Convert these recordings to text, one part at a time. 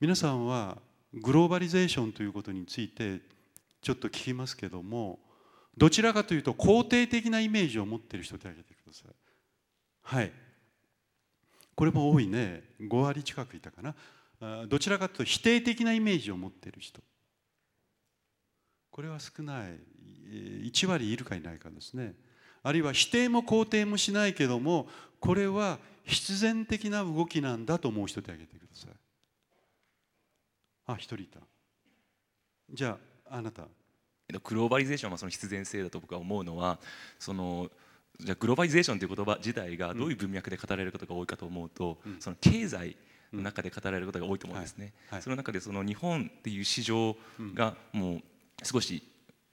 皆さんはグローバリゼーションということについてちょっと聞きますけどもどちらかというと肯定的なイメージを持っている人であげてください。はい。これも多いね。5割近くいたかな。どちらかというと否定的なイメージを持っている人。これは少ない。1割いるかいないかですね。あるいは否定も肯定もしないけどもこれは必然的な動きなんだと思う人であげてください。あ一人いた。じゃああなた。グローバリゼーションはその必然性だと僕は思うのはそのじゃグローバリゼーションという言葉自体がどういう文脈で語られることが多いかと思うと、うん、その経済の中で語られることが多いと思うんですね。はい。はい、その中でその日本っていう市場がもう少し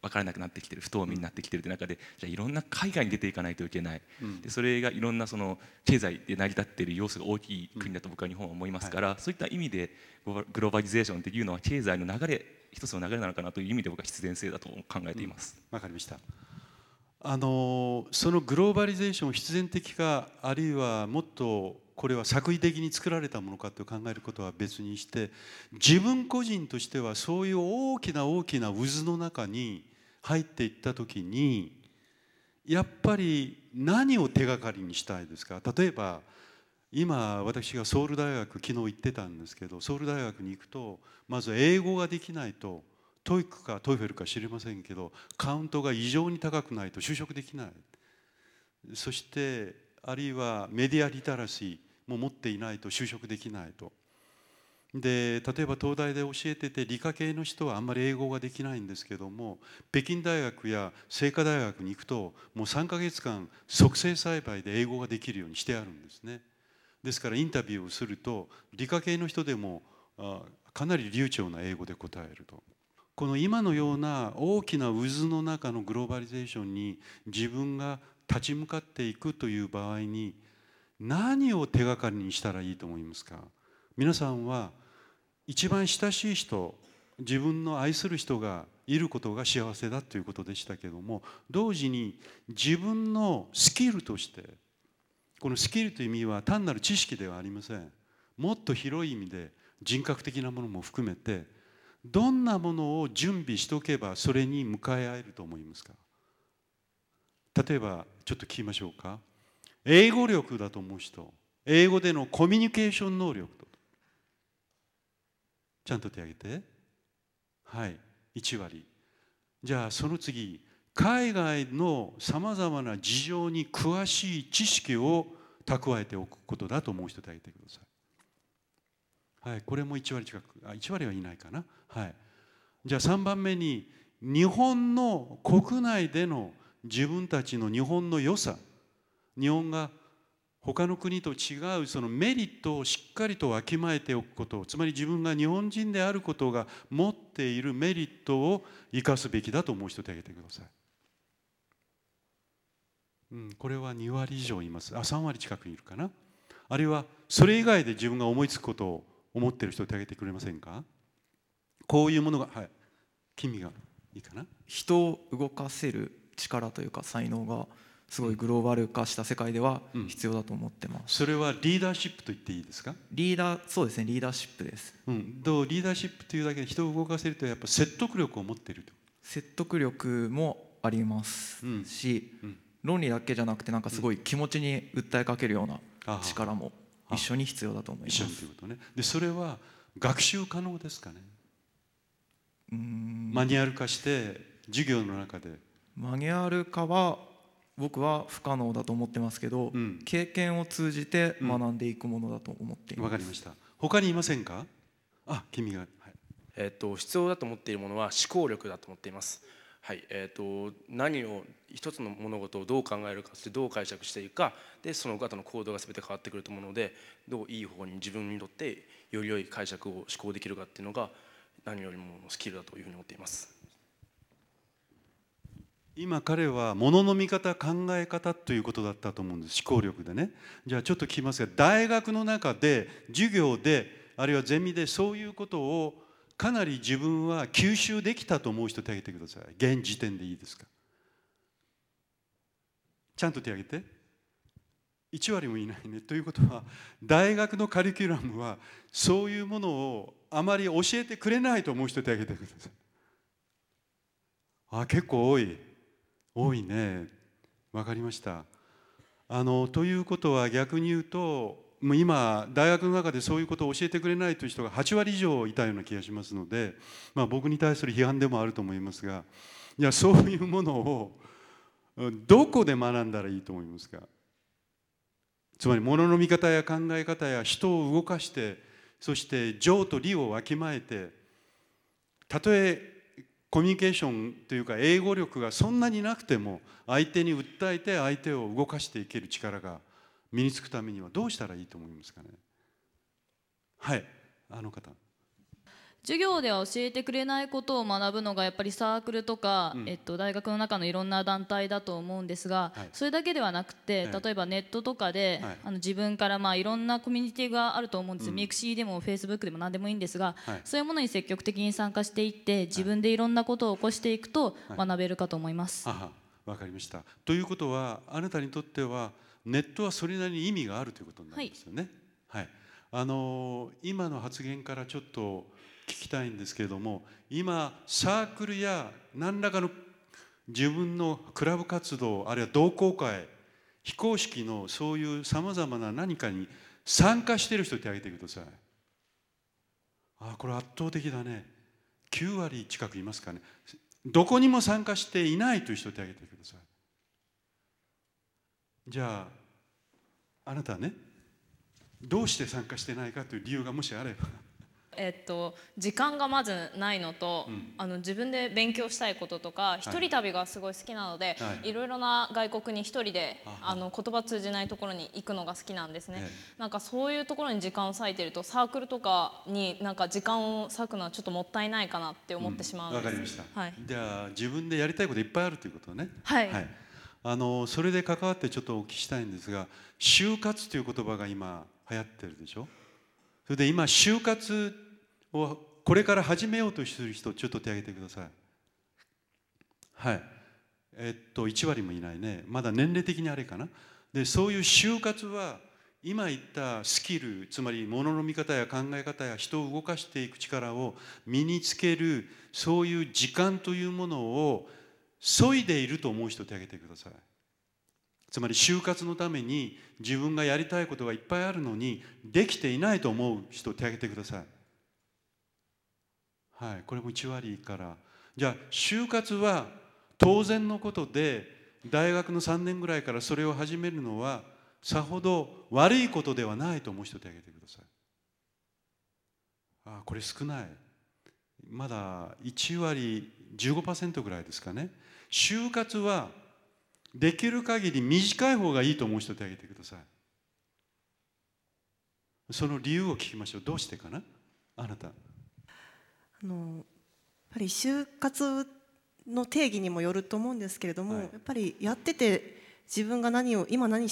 分からなくなってきてる不透明になってきてるって中でじゃあいろんな海外に出ていかないといけない、うん、でそれがいろんなその経済で成り立っている要素が大きい国だと僕は日本は思いますから、うんはい、そういった意味でグローバリゼーションっていうのは経済の流れ一つの流れなのかなという意味で僕は必然性だと考えています。わ、うん、かりました。あのそのグローバリゼーション必然的かあるいはもっとこれは作為的に作られたものかと考えることは別にして自分個人としてはそういう大きな大きな渦の中に入っていった時にやっぱり何を手がかりにしたいですか？例えば今私がソウル大学昨日行ってたんですけどソウル大学に行くとまず英語ができないと TOEIC か TOEFL か知りませんけどカウントが異常に高くないと就職できない。そしてあるいはメディアリタラシーも持っていないと就職できないと。で例えば東大で教えてて理科系の人はあんまり英語ができないんですけども北京大学や清華大学に行くともう3か月間促成栽培で英語ができるようにしてあるんですね。ですからインタビューをすると理科系の人でもかなり流暢な英語で答えると。この今のような大きな渦の中のグローバリゼーションに自分が立ち向かっていくという場合に何を手がかりにしたらいいと思いますか？皆さんは一番親しい人自分の愛する人がいることが幸せだということでしたけれども同時に自分のスキルとしてこのスキルという意味は単なる知識ではありません。もっと広い意味で人格的なものも含めてどんなものを準備しておけばそれに向かい合えると思いますか？例えばちょっと聞きましょうか。英語力だと思う人英語でのコミュニケーション能力とちゃんと手挙げて。はい。1割。じゃあその次海外のさまざまな事情に詳しい知識を蓄えておくことだと思う人であげてください。はい、これも1割近く。あ1割はいないかな。はい、じゃあ3番目に日本の国内での自分たちの日本の良さ。日本が他の国と違うそのメリットをしっかりとわきまえておくことつまり自分が日本人であることが持っているメリットを生かすべきだと思う人であげてください。うん、これは2割以上います。あ3割近くいるかな。あるいはそれ以外で自分が思いつくことを思っている人であげてくれませんか。こういうものがはい。君がいいかな。人を動かせる力というか才能がすごいグローバル化した世界では必要だと思ってます、うん、それはリーダーシップと言っていいですか？リーダーそうですねリーダーシップです、うん、どうリーダーシップというだけで人を動かせるとやっぱ説得力を持っていると。説得力もありますし、うん、論理だけじゃなくてなんかすごい気持ちに訴えかけるような力も一緒に必要だと思います。一緒にということね。でそれは学習可能ですかね？マニュアル化して授業の中で。マニュアル化は僕は不可能だと思ってますけど、うん、経験を通じて学んでいくものだと思っています。わ、うん、かりました。他にいませんか？あ、君が。はい、えっ、と必要だと思っているものは思考力だと思っています。はいえーと、何を一つの物事をどう考えるかそしてどう解釈していくかでその方の行動が全て変わってくると思うのでどういい方に自分にとってより良い解釈を思考できるかっていうのが何よりもスキルだというふうに思っています今彼はものの見方考え方ということだったと思うんです。思考力でね。じゃあちょっと聞きますが大学の中で授業であるいはゼミでそういうことをかなり自分は吸収できたと思う人手挙げてください。現時点でいいですか。ちゃんと手挙げて。1割もいないね。ということは大学のカリキュラムはそういうものをあまり教えてくれないと思う人手挙げてください。あ結構多い。多いね。分かりました。あのということは逆に言うともう今大学の中でそういうことを教えてくれないという人が8割以上いたような気がしますので、まあ、僕に対する批判でもあると思いますがいやそういうものをどこで学んだらいいと思いますか？つまり物の見方や考え方や人を動かしてそして情と理をわきまえてたとえコミュニケーションというか英語力がそんなになくても相手に訴えて相手を動かしていける力が身につくためにはどうしたらいいと思いますかね？はいあの方。授業では教えてくれないことを学ぶのがやっぱりサークルとか、うん、えっと、大学の中のいろんな団体だと思うんですが、はい、それだけではなくて、例えばネットとかで、はい、あの自分からまあいろんなコミュニティがあると思うんですよ、うん、ミクシーでもフェイスブックでも何でもいいんですが、はい、そういうものに積極的に参加していって自分でいろんなことを起こしていくと学べるかと思います。わ、かりました。ということはあなたにとってはネットはそれなりに意味があるということになりますよね。はい。あの今の発言からちょっと聞きたいんですけれども今サークルや何らかの自分のクラブ活動あるいは同好会非公式のそういうさまざまな何かに参加している人手挙げてください。あこれ圧倒的だね。9割近くいますかね。どこにも参加していないという人手挙げてください。じゃああなたねどうして参加してないかという理由がもしあればえっと、時間がまずないのと、うん、あの自分で勉強したいこととか一人旅がすごい好きなので、はい、いろいろな外国に一人であの言葉通じないところに行くのが好きなんですね、なんかそういうところに時間を割いてるとサークルとかになんか時間を割くのはちょっともったいないかなって思ってしまうんです、うん、かりました、はい、じゃあ自分でやりたいこといっぱいあるということね。はい、はい、あのそれで関わってちょっとお聞きしたいんですが就活という言葉が今流行ってるでしょ？それで今就活をこれから始めようとしている人ちょっと手挙げてください。はい。えっと1割もいないね。まだ年齢的にあれかな。でそういう就活は今言ったスキルつまりものの見方や考え方や人を動かしていく力を身につけるそういう時間というものを削いでいると思う人手挙げてください。つまり就活のために自分がやりたいことがいっぱいあるのにできていないと思う人手挙げてください。はい、これも1割から。じゃあ就活は当然のことで大学の3年ぐらいからそれを始めるのはさほど悪いことではないと思う人手挙げてください。あこれ少ない。まだ1割15%ぐらいですかね。就活はできる限り短い方がいいと思う人手挙げてください。その理由を聞きましょう。どうしてかな？あなた。あのやっぱり就活の定義にもよると思うんですけれども、はい、やっぱりやってて自分が何を今何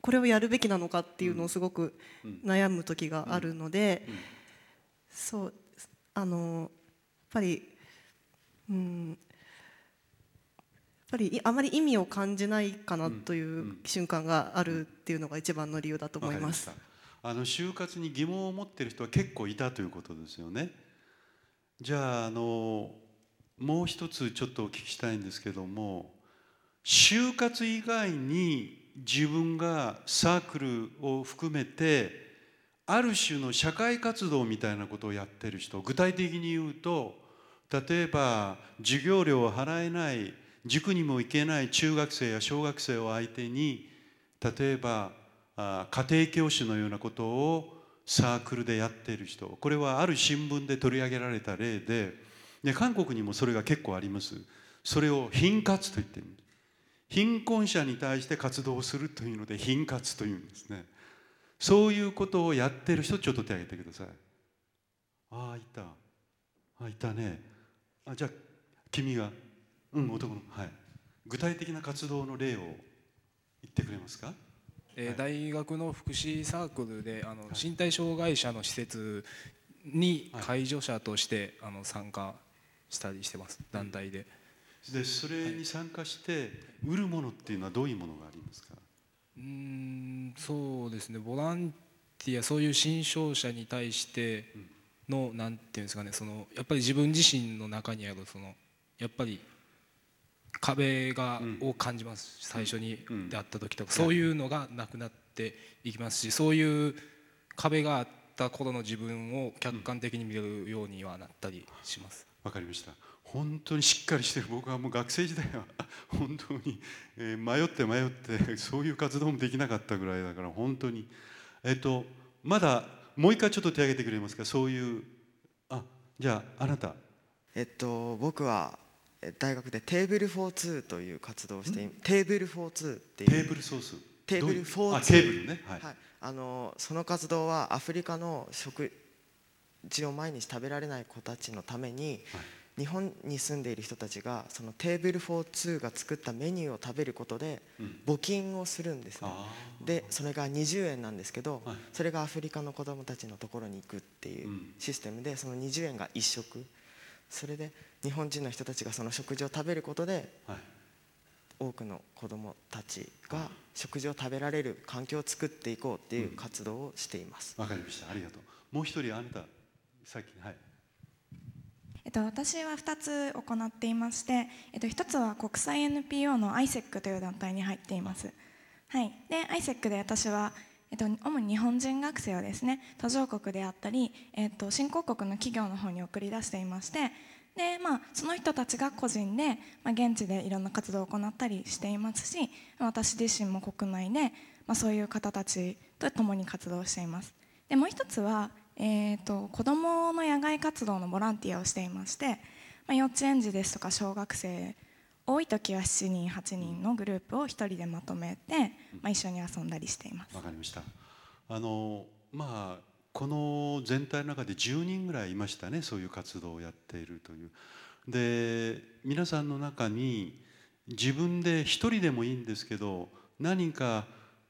これをやるべきなのかっていうのをすごく悩む時があるので、そうあのやっぱりうんやっぱりあまり意味を感じないかなという瞬間があるっていうのが一番の理由だと思います。あの就活に疑問を持っている人は結構いたということですよね。じゃああのもう一つちょっとお聞きしたいんですけども就活以外に自分がサークルを含めてある種の社会活動みたいなことをやってる人具体的に言うと例えば授業料を払えない塾にも行けない中学生や小学生を相手に例えば家庭教師のようなことをサークルでやっている人。これはある新聞で取り上げられた例でで韓国にもそれが結構あります。それを貧活と言ってる。貧困者に対して活動するというので貧活というんですね。そういうことをやってる人ちょっと手挙げてください。ああいた。あいたね。あじゃあ君がうん男のはい。具体的な活動の例を言ってくれますか？えー、大学の福祉サークルであの身体障害者の施設に介助者としてあの参加したりしてます。団体で。でそれに参加して売るものっていうのはどういうものがありますか？うんそうですね。ボランティアそういう新商者に対しての、うん、なんていうんですかね。そのやっぱり自分自身の中にあるそのやっぱり壁が、うん、を感じます。最初に出会った時とか、そういうのがなくなっていきますしそういう壁があった頃の自分を客観的に見れるようにはなったりします。わかりました。本当にしっかりしてる。僕はもう学生時代は 本当に、えー、迷って迷ってそういう活動もできなかったぐらいだから本当に。えっとまだもう一回ちょっと手挙げてくれますか？そういうあじゃああなた。えっと僕は大学でテーブルフォーツーという活動をしてテーブルフォーツーっていう。テーブルソーステーブルフォーツーテーブルね。はい、はい、あのその活動はアフリカの食事を毎日食べられない子たちのために、はい。日本に住んでいる人たちがそのテーブルフォーツーが作ったメニューを食べることで募金をするんですね、うん、でそれが20円なんですけど、はい、それがアフリカの子どもたちのところに行くっていうシステムでその20円が1食それで日本人の人たちがその食事を食べることで、はい、多くの子どもたちが食事を食べられる環境を作っていこうっていう活動をしています。わ、うん、かりました。ありがとう。もう一人あなたさっきはい。えっと、私は2つ行っていまして、えっと、1つは国際 NPO の ISEC という団体に入っています、はい、で ISEC で私は、えっと、主に日本人学生をですね途上国であったり、えっと、新興国の企業の方に送り出していましてで、まあ、その人たちが個人で、まあ、現地でいろんな活動を行ったりしていますし私自身も国内で、まあ、そういう方たちと共に活動しています。でもう一つはえーと、子どもの野外活動のボランティアをしていまして、まあ、幼稚園児ですとか小学生多い時は7人8人のグループを1人でまとめて、まあ、一緒に遊んだりしています。わかりました。あのまあこの全体の中で10人ぐらいいましたねそういう活動をやっているという。で皆さんの中に自分で一人でもいいんですけど何か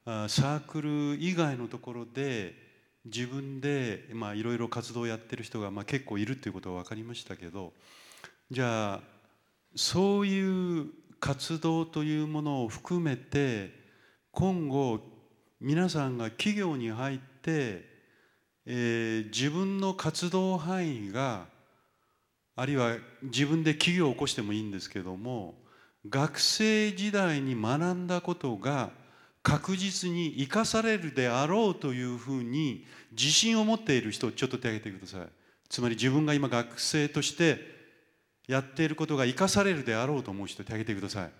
サークル以外のところで自分でいろいろ活動をやってる人がまあ結構いるっていうことは分かりましたけどじゃあそういう活動というものを含めて今後皆さんが企業に入って、えー、自分の活動範囲があるいは自分で企業を起こしてもいいんですけども学生時代に学んだことが確実に生かされるであろうというふうに自信を持っている人ちょっと手を挙げてください。つまり自分が今学生としてやっていることが生かされるであろうと思う人手挙げてください。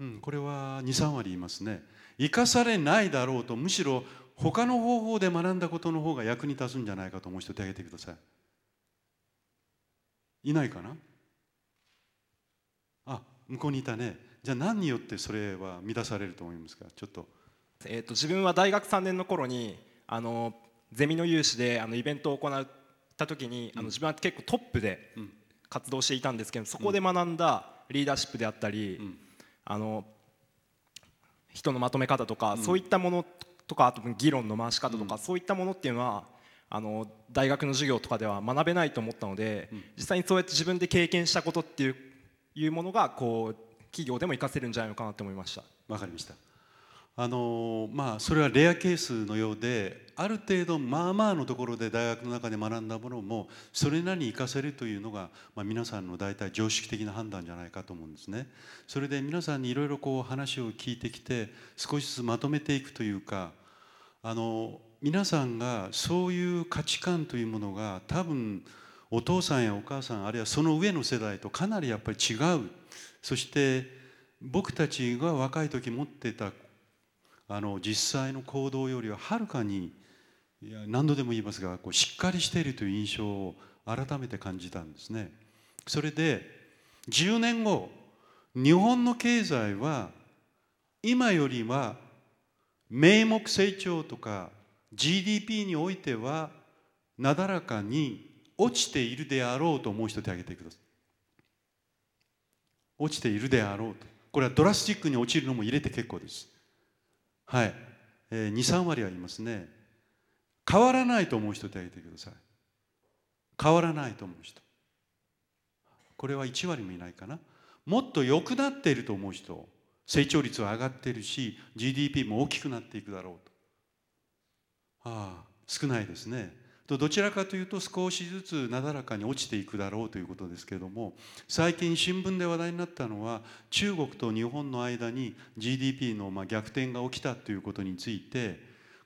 うんこれは23割いますね。生かされないだろうとむしろ他の方法で学んだことの方が役に立つんじゃないかと思う人手を挙げてください。いないかな？あ向こうにいたね。じゃあ何によってそれは満たされると思いますか？ちょっと,、えーと、自分は大学3年の頃にあのゼミの有志であのイベントを行った時に、あの自分は結構トップで活動していたんですけどそこで学んだリーダーシップであったり、あの人のまとめ方とか、そういったものとかあと議論の回し方とか、そういったものっていうのはあの大学の授業とかでは学べないと思ったので、実際にそうやって自分で経験したことっていういうものがこう企業でも活かせるんじゃないのかなと思いました。わかりましたあのまあそれはレアケースのようである程度まあまあのところで大学の中で学んだものもそれなりに活かせるというのが、まあ、皆さんの大体常識的な判断じゃないかと思うんですね。それで皆さんにいろいろこう話を聞いてきて少しずつまとめていくというかあの皆さんがそういう価値観というものが多分お父さんやお母さんあるいはその上の世代とかなりやっぱり違うそして僕たちが若い時持ってたあの実際の行動よりははるかにいや何度でも言いますがこうしっかりしているという印象を改めて感じたんですね。それで10年後日本の経済は今よりは名目成長とか GDP においてはなだらかに落ちているであろうと思う人手挙げてください。落ちているであろうとこれはドラスティックに落ちるのも入れて結構ですはい、えー、23割はいますね。変わらないと思う人手挙げてください。変わらないと思う人。これは1割もいないかな。もっと良くなっていると思う人成長率は上がってるし GDP も大きくなっていくだろうと。ああ少ないですね。どちらかというと少しずつなだらかに落ちていくだろうということですけれども最近新聞で話題になったのは中国と日本の間に GDP のま逆転が起きたということについて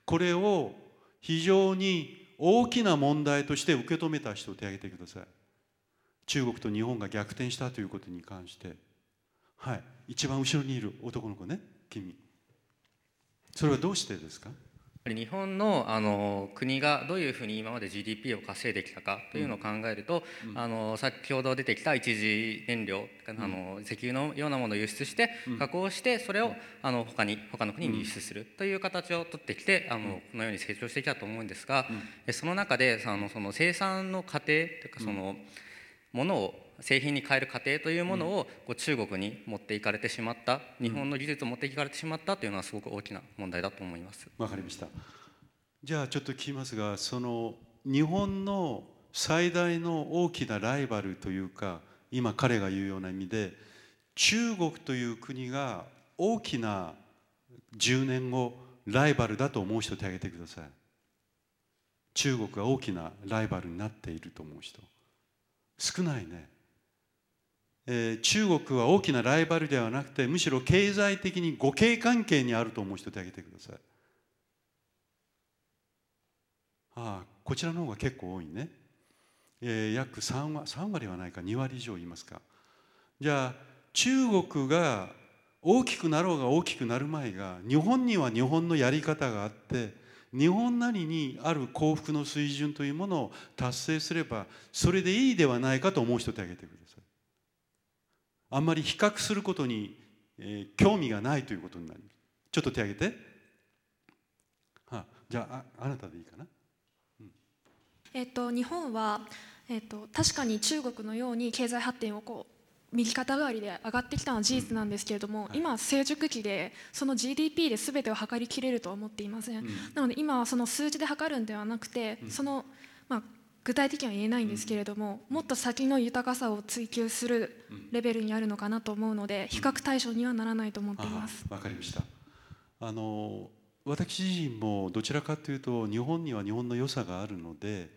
これを非常に大きな問題として受け止めた人を手挙げてください。中国と日本が逆転したということに関して。はい。一番後ろにいる男の子ね君。それはどうしてですか？日本のあの国がどういうふうに今まで GDP を稼いできたかというのを考えると、うん、あの先ほど出てきた一次燃料、うん、あの石油のようなものを輸出して加工してそれをあの他に他の国に輸出するという形を取ってきてあのこのように成長してきたと思うんですが、その中であのその生産の過程というかそのものを製品に変える過程というものをこう中国に持っていかれてしまった日本の技術を持っていかれてしまったというのはすごく大きな問題だと思います。わかりました。じゃあちょっと聞きますがその日本の最大の大きなライバルというか今彼が言うような意味で中国という国が大きな10年後ライバルだと思う人手挙げてください。中国が大きなライバルになっていると思う人。少ないねえー、中国は大きなライバルではなくてむしろ経済的に互恵関係にあると思う人であげてください。ああこちらの方が結構多いね。えー、約 3, 割3割はないか2割以上言いますか。じゃあ中国が大きくなろうが大きくなる前が日本には日本のやり方があって日本なりにある幸福の水準というものを達成すればそれでいいではないかと思う人であげてください。あんまり比較することに、えー、興味がないということになります。ちょっと手挙げて。はあ、じゃああなたでいいかな、うん、えっと、日本は、えっと、確かに中国のように経済発展をこう右肩上がりで上がってきたのは事実なんですけれども、今成熟期でその GDP で全てを測りきれるとは思っていません、なので今はその数字で測るんではなくて、その、まあ、具体的には言えないんですけれども、もっと先の豊かさを追求するレベルにあるのかなと思うので比較対象にはならないと思っています。わかりました。あの私自身もどちらかというと日本には日本の良さがあるので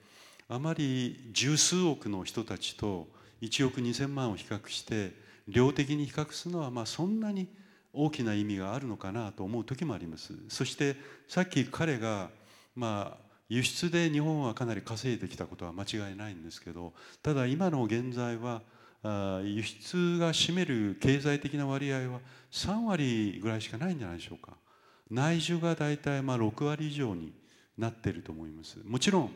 あまり十数億の人たちと1億2,000万を比較して量的に比較するのはまあそんなに大きな意味があるのかなと思う時もあります。そしてさっき彼がまあ輸出で日本はかなり稼いできたことは間違いないんですけどただ今の現在は輸出が占める経済的な割合は3割ぐらいしかないんじゃないでしょうか。内需が大体まあ6割以上になっていると思います。もちろん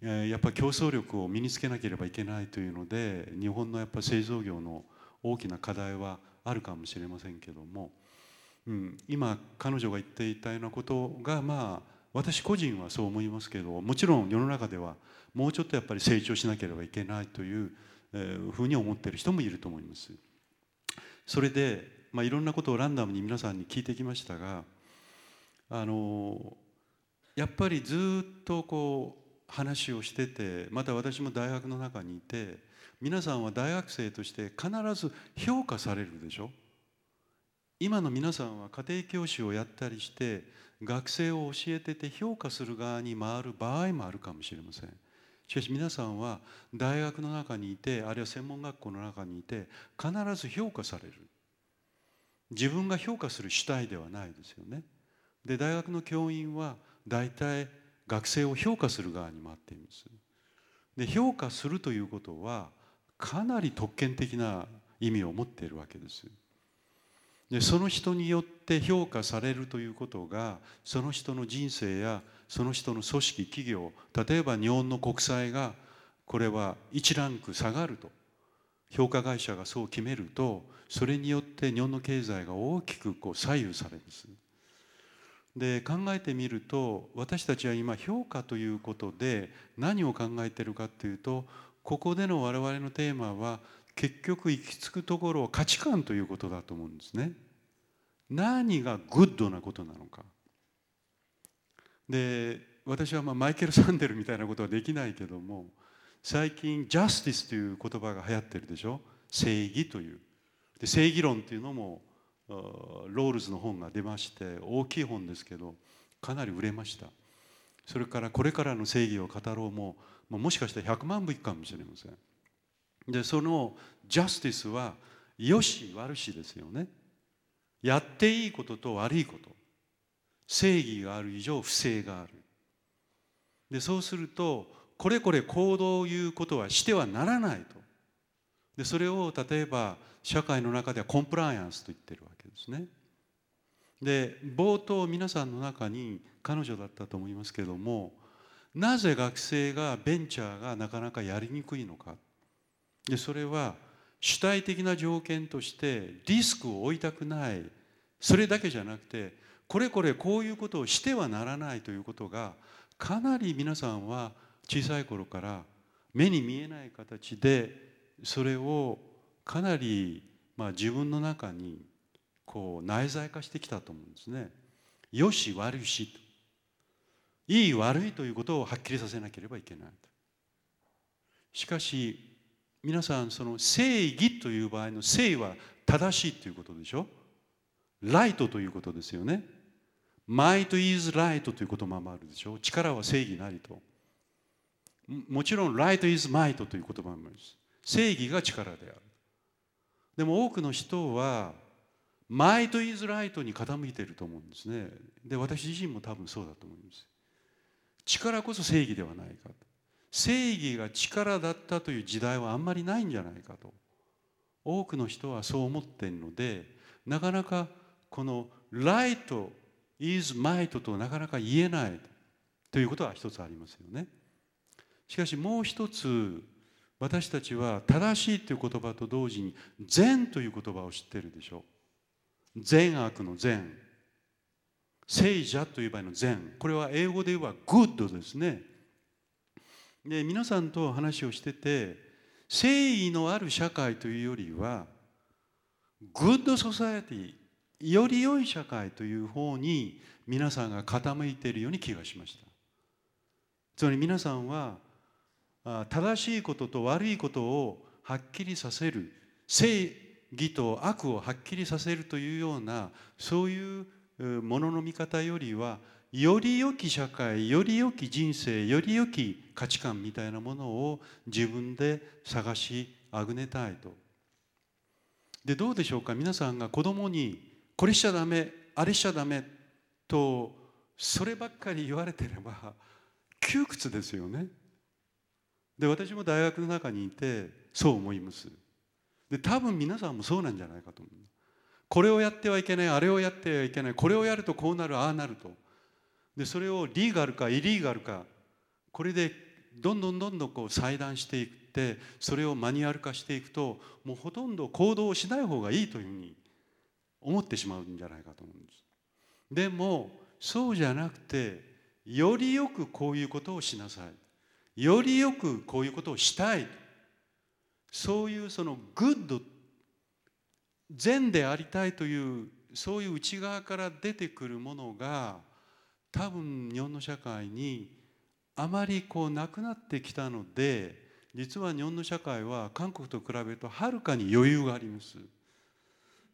やっぱ競争力を身につけなければいけないというので日本のやっぱ製造業の大きな課題はあるかもしれませんけども、うん、今彼女が言っていたようなことがまあ私個人はそう思いますけどもちろん世の中ではもうちょっとやっぱり成長しなければいけないというふうに思ってる人もいると思います。それで、まあ、いろんなことをランダムに皆さんに聞いてきましたがあのやっぱりずっとこう話をしててまた私も大学の中にいて皆さんは大学生として必ず評価されるでしょ？今の皆さんは家庭教師をやったりして学生を教えてて評価する側に回る場合もあるかもしれません。しかし皆さんは大学の中にいてあるいは専門学校の中にいて必ず評価される。自分が評価する主体ではないですよね。で大学の教員は大体学生を評価する側に回っています。で評価するということはかなり特権的な意味を持っているわけです。でその人によって評価されるということがその人の人生やその人の組織企業例えば日本の国債がこれは1ランク下がると評価会社がそう決めるとそれによって日本の経済が大きくこう左右されます。で考えてみると私たちは今評価ということで何を考えてるかっていうとここでの我々のテーマは結局行き着くところは価値観ということだと思うんですね。何が good なことなのか。で私はまあマイケル・サンデルみたいなことはできないけども最近 justice という言葉が流行ってるでしょ正義というで正義論っていうのもロールズの本が出まして大きい本ですけどかなり売れましたそれからこれからの正義を語ろうももしかしたら100万部いくかもしれませんでそのジャスティスは良し悪しですよね。やっていいことと悪いこと。正義がある以上不正がある。でそうするとこれこれ行動を言うことはしてはならないと。でそれを例えば社会の中ではコンプライアンスと言ってるわけですね。で冒頭皆さんの中に彼女だったと思いますけどもなぜ学生がベンチャーがなかなかやりにくいのか。でそれは主体的な条件としてリスクを負いたくない。それだけじゃなくてこれこれこういうことをしてはならないということがかなり皆さんは小さい頃から目に見えない形でそれをかなりまあ自分の中にこう内在化してきたと思うんですね。よし悪いしいい悪いということをはっきりさせなければいけないしかし皆さんその正義という場合の正は正しいということでしょ？ライトということですよね。Might is right という言葉もあるでしょ？力は正義なりと。もちろん Right is might という言葉もあります。正義が力である。でも多くの人は Might is right に傾いていると思うんですね。で私自身も多分そうだと思います。力こそ正義ではないかと。正義が力だったという時代はあんまりないんじゃないかと多くの人はそう思っているのでなかなかこの「ライト is might」となかなか言えないということは一つありますよね。しかしもう一つ私たちは正しいという言葉と同時に善という言葉を知ってるでしょう。善悪の善聖者という場合の善これは英語で言えば good ですね。で皆さんと話をしてて正義のある社会というよりは good society より良い社会という方に皆さんが傾いているように気がしました。つまり皆さんは正しいことと悪いことをはっきりさせる正義と悪をはっきりさせるというようなそういうものの見方よりはより良き社会より良き人生より良き価値観みたいなものを自分で探しあぐねたいと。でどうでしょうか？皆さんが子供にこれしちゃダメあれしちゃダメとそればっかり言われてれば窮屈ですよね。で私も大学の中にいてそう思います。で多分皆さんもそうなんじゃないかと思う。これをやってはいけないあれをやってはいけないこれをやるとこうなるああなると。でそれをリーガルかイリーガルかこれでどんどんどんどんこう裁断していってそれをマニュアル化していくともうほとんど行動をしない方がいいというふうに思ってしまうんじゃないかと思うんです。でもそうじゃなくてよりよくこういうことをしなさいよりよくこういうことをしたいそういうその good 善でありたいというそういう内側から出てくるものが多分日本の社会にあまりこうなくなってきたので実は日本の社会は韓国と比べるとはるかに余裕があります。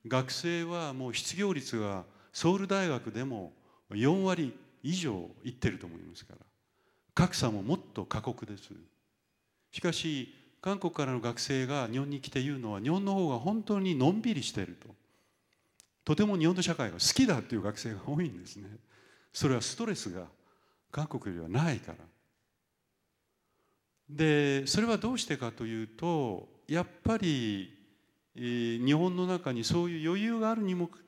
学生はもう失業率がソウル大学でも4割以上いってると思いますから。格差ももっと過酷です。しかし韓国からの学生が日本に来て言うのは日本の方が本当にのんびりしていると。とても日本の社会が好きだという学生が多いんですね。それはストレスが韓国よりはないから。でそれはどうしてかというとやっぱり、えー、日本の中にそういう余裕があるにもか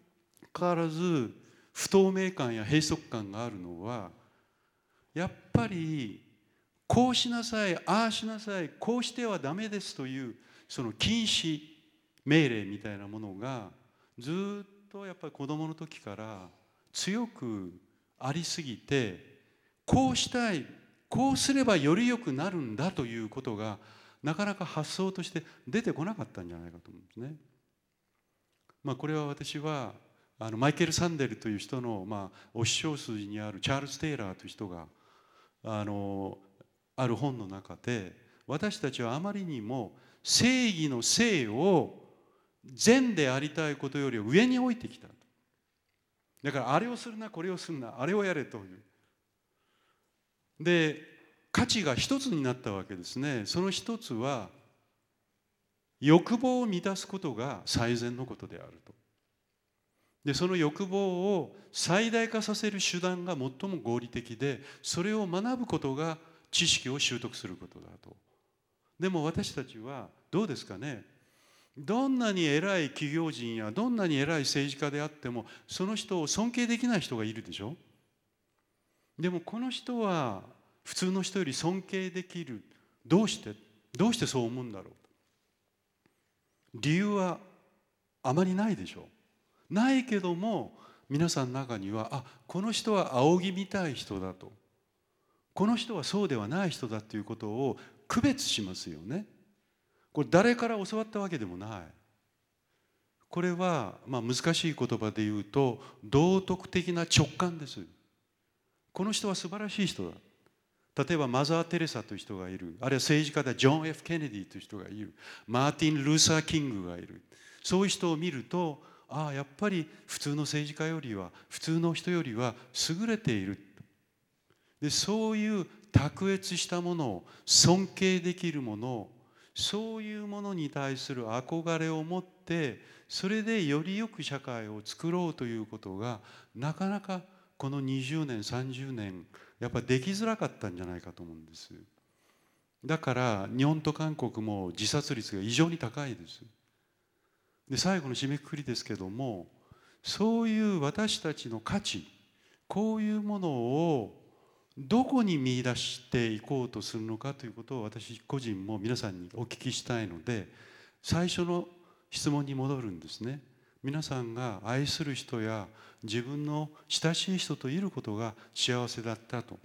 かわらず不透明感や閉塞感があるのはやっぱりこうしなさいああしなさいこうしてはダメですというその禁止命令みたいなものがずっとやっぱり子どもの時から強くありすぎてこうしたいこうすればより良くなるんだということがなかなか発想として出てこなかったんじゃないかと思うんですね。まあ、これは私はあのマイケル・サンデルという人の、まあ、お師匠筋にあるチャールズ・テイラーという人があのある本の中で私たちはあまりにも正義の正を善でありたいことより上に置いてきただからあれをするなこれをするなあれをやれという。で価値が一つになったわけですね。その一つは欲望を満たすことが最善のことであると。でその欲望を最大化させる手段が最も合理的でそれを学ぶことが知識を習得することだと。でも私たちはどうですかね？どんなに偉い企業人やどんなに偉い政治家であってもその人を尊敬できない人がいるでしょ？でもこの人は普通の人より尊敬できる。どうして？どうしてそう思うんだろう？理由はあまりないでしょ？うないけども皆さんの中にはあこの人は仰ぎ見たい人だと。この人はそうではない人だということを区別しますよね。これ誰から教わったわけでもない。これはまあ難しい言葉で言うと道徳的な直感です。この人は素晴らしい人だ。例えばマザー・テレサという人がいるあるいは政治家でジョン・ F・ ケネディという人がいるマーティン・ルーサー・キングがいるそういう人を見るとああやっぱり普通の政治家よりは普通の人よりは優れているでそういう卓越したものを尊敬できるものをそういうものに対する憧れを持ってそれでよりよく社会を作ろうということがなかなかこの20年30年やっぱできづらかったんじゃないかと思うんです。だから日本と韓国も自殺率が異常に高いです。で最後の締めくくりですけどもそういう私たちの価値こういうものをどこに見出していこうとするのかということを私個人も皆さんにお聞きしたいので最初の質問に戻るんですね。皆さんが愛する人や自分の親しい人といることが幸せだったと。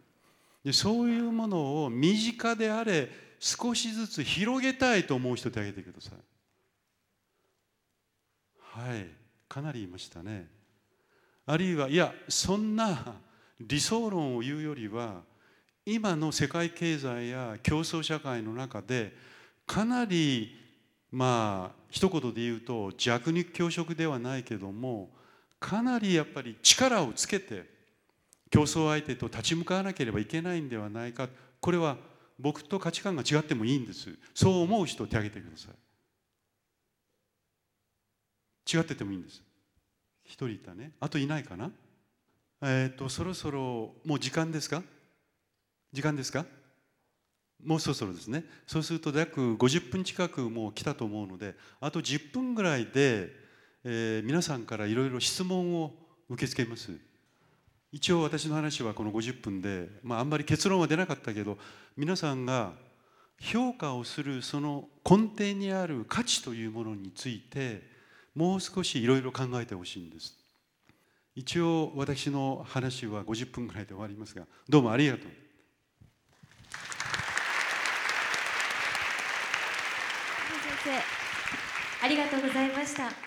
でそういうものを身近であれ少しずつ広げたいと思う人であげてください。はいかなりいましたね。あるいはいやそんな理想論を言うよりは今の世界経済や競争社会の中でかなりまあ一言で言うと弱肉強食ではないけどもかなりやっぱり力をつけて競争相手と立ち向かわなければいけないんではないか。これは僕と価値観が違ってもいいんです。そう思う人手挙げてください。違っててもいいんです。一人いたね。あといないかな。えっ、ー、とそろそろもう時間ですか？時間ですか？もうそろそろですね。そうすると約50分近くもう来たと思うのであと10分ぐらいで、えー、皆さんからいろいろ質問を受け付けます。一応私の話はこの50分で、まあ、あんまり結論は出なかったけど皆さんが評価をするその根底にある価値というものについてもう少しいろいろ考えてほしいんです。一応私の話は50分ぐらいで終わりますがどうもありがとう。ありがとうございました。